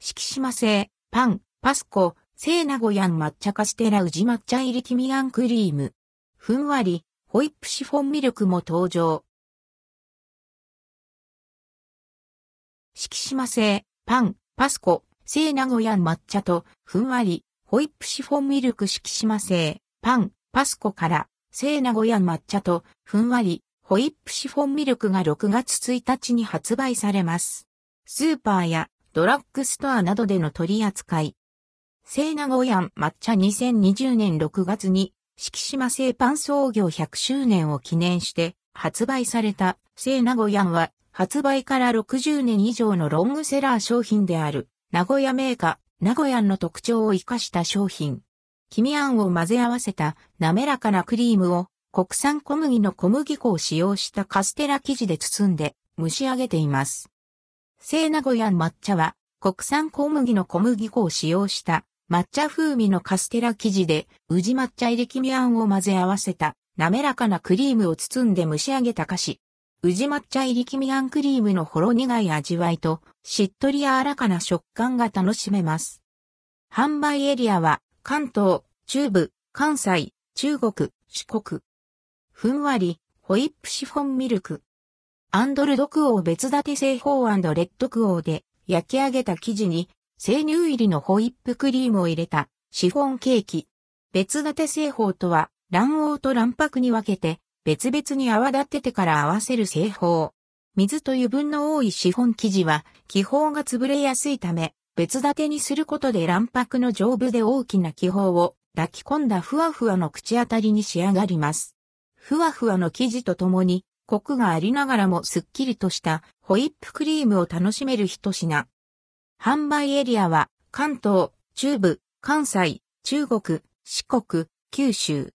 敷島製、パン、パスコ、聖名古屋抹茶カステラ宇治抹茶入りキミアンクリーム。ふんわり、ホイップシフォンミルクも登場。敷島製、パン、パスコ、聖名古屋抹茶と、ふんわり、ホイップシフォンミルク敷島製、パン、パスコから、聖名古屋抹茶と、ふんわり、ホイップシフォンミルクが6月1日に発売されます。スーパーやドラッグストアなどでの取り扱い。聖名古屋抹茶2020年6月に、敷島製パン創業100周年を記念して発売された聖名古屋は発売から60年以上のロングセラー商品である名古屋メーカー名古屋の特徴を活かした商品。黄身あんを混ぜ合わせた滑らかなクリームを国産小麦の小麦粉を使用したカステラ生地で包んで蒸し上げています。聖名古屋抹茶は国産小麦の小麦粉を使用した抹茶風味のカステラ生地で宇治抹茶入り黄身あんを混ぜ合わせた滑らかなクリームを包んで蒸し上げた菓子。宇治抹茶入り黄身あんクリームのほろ苦い味わいと、しっとり柔らかな食感が楽しめます。販売エリアは、関東、中部、関西、中国、四国。ふんわり、ホイップシフォンミルク。アンドルドクオー別立て製法レッドクオーで焼き上げた生地に生乳入りのホイップクリームを入れたシフォンケーキ。別立て製法とは卵黄と卵白に分けて別々に泡立ててから合わせる製法。水と油分の多いシフォン生地は気泡が潰れやすいため、別立てにすることで卵白の丈夫で大きな気泡を抱き込んだふわふわの口当たりに仕上がります。ふわふわの生地とともに、コクがありながらもすっきりとしたホイップクリームを楽しめる一品。販売エリアは関東、中部、関西、中国、四国、九州。